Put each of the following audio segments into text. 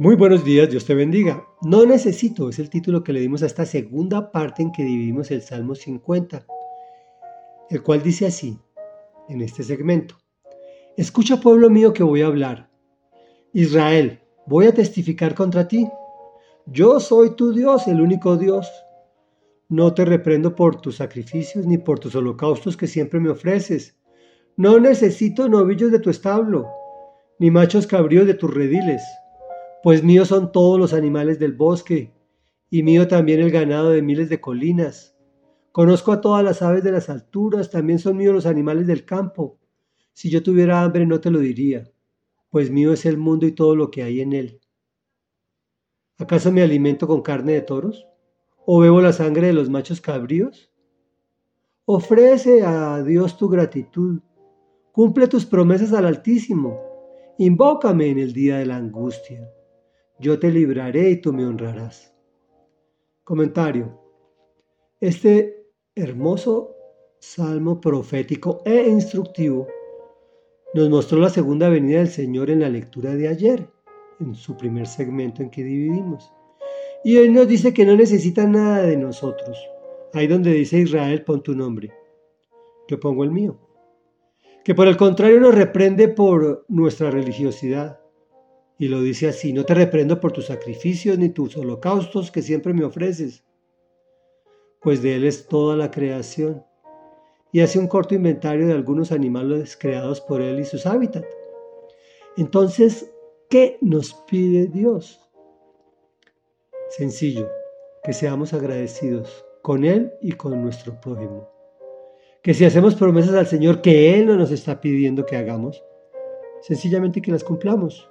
Muy buenos días, Dios te bendiga. No necesito es el título que le dimos a esta segunda parte en que dividimos el Salmo 50, el cual dice así, en este segmento. Escucha pueblo mío que voy a hablar. Israel, voy a testificar contra ti. Yo soy tu Dios, el único Dios. No te reprendo por tus sacrificios ni por tus holocaustos que siempre me ofreces. No necesito novillos de tu establo, ni machos cabríos de tus rediles pues míos son todos los animales del bosque, y mío también el ganado de miles de colinas. Conozco a todas las aves de las alturas, también son míos los animales del campo. Si yo tuviera hambre no te lo diría, pues mío es el mundo y todo lo que hay en él. ¿Acaso me alimento con carne de toros? ¿O bebo la sangre de los machos cabríos? Ofrece a Dios tu gratitud, cumple tus promesas al Altísimo, invócame en el día de la angustia yo te libraré y tú me honrarás. Comentario. Este hermoso salmo profético e instructivo nos mostró la segunda venida del Señor en la lectura de ayer, en su primer segmento en que dividimos. Y hoy nos dice que no necesita nada de nosotros. Ahí donde dice Israel, pon tu nombre. Yo pongo el mío. Que por el contrario nos reprende por nuestra religiosidad, y lo dice así, no te reprendo por tus sacrificios ni tus holocaustos que siempre me ofreces, pues de Él es toda la creación. Y hace un corto inventario de algunos animales creados por Él y sus hábitats. Entonces, ¿qué nos pide Dios? Sencillo, que seamos agradecidos con Él y con nuestro prójimo. Que si hacemos promesas al Señor que Él no nos está pidiendo que hagamos, sencillamente que las cumplamos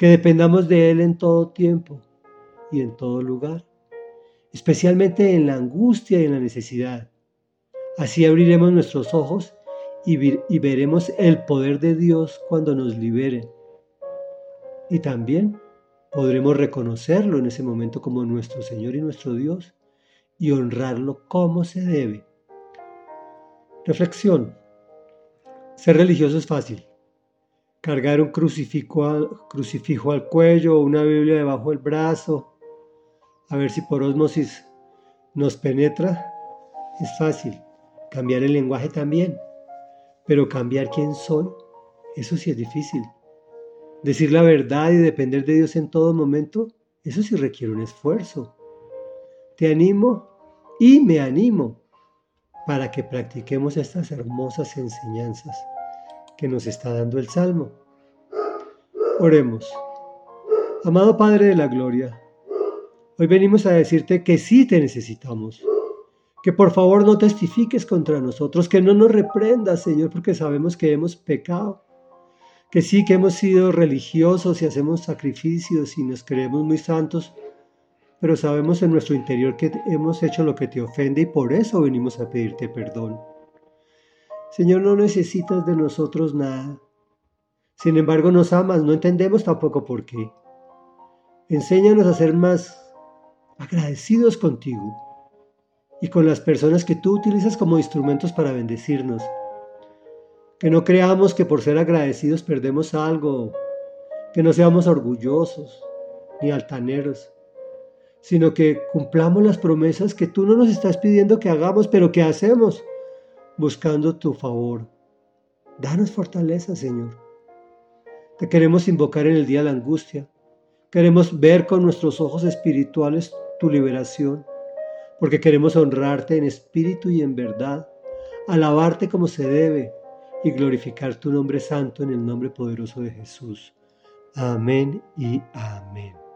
que dependamos de Él en todo tiempo y en todo lugar, especialmente en la angustia y en la necesidad. Así abriremos nuestros ojos y, y veremos el poder de Dios cuando nos liberen. Y también podremos reconocerlo en ese momento como nuestro Señor y nuestro Dios y honrarlo como se debe. Reflexión. Ser religioso es fácil cargar un crucifijo al, crucifijo al cuello, una Biblia debajo del brazo, a ver si por osmosis nos penetra, es fácil. Cambiar el lenguaje también, pero cambiar quién soy, eso sí es difícil. Decir la verdad y depender de Dios en todo momento, eso sí requiere un esfuerzo. Te animo y me animo para que practiquemos estas hermosas enseñanzas que nos está dando el Salmo. Oremos. Amado Padre de la Gloria, hoy venimos a decirte que sí te necesitamos, que por favor no testifiques contra nosotros, que no nos reprendas, Señor, porque sabemos que hemos pecado, que sí que hemos sido religiosos y hacemos sacrificios y nos creemos muy santos, pero sabemos en nuestro interior que hemos hecho lo que te ofende y por eso venimos a pedirte perdón. Señor, no necesitas de nosotros nada. Sin embargo, nos amas, no entendemos tampoco por qué. Enséñanos a ser más agradecidos contigo y con las personas que tú utilizas como instrumentos para bendecirnos. Que no creamos que por ser agradecidos perdemos algo, que no seamos orgullosos ni altaneros, sino que cumplamos las promesas que tú no nos estás pidiendo que hagamos, pero que hacemos buscando tu favor. Danos fortaleza, Señor. Te queremos invocar en el día de la angustia. Queremos ver con nuestros ojos espirituales tu liberación, porque queremos honrarte en espíritu y en verdad, alabarte como se debe y glorificar tu nombre santo en el nombre poderoso de Jesús. Amén y amén.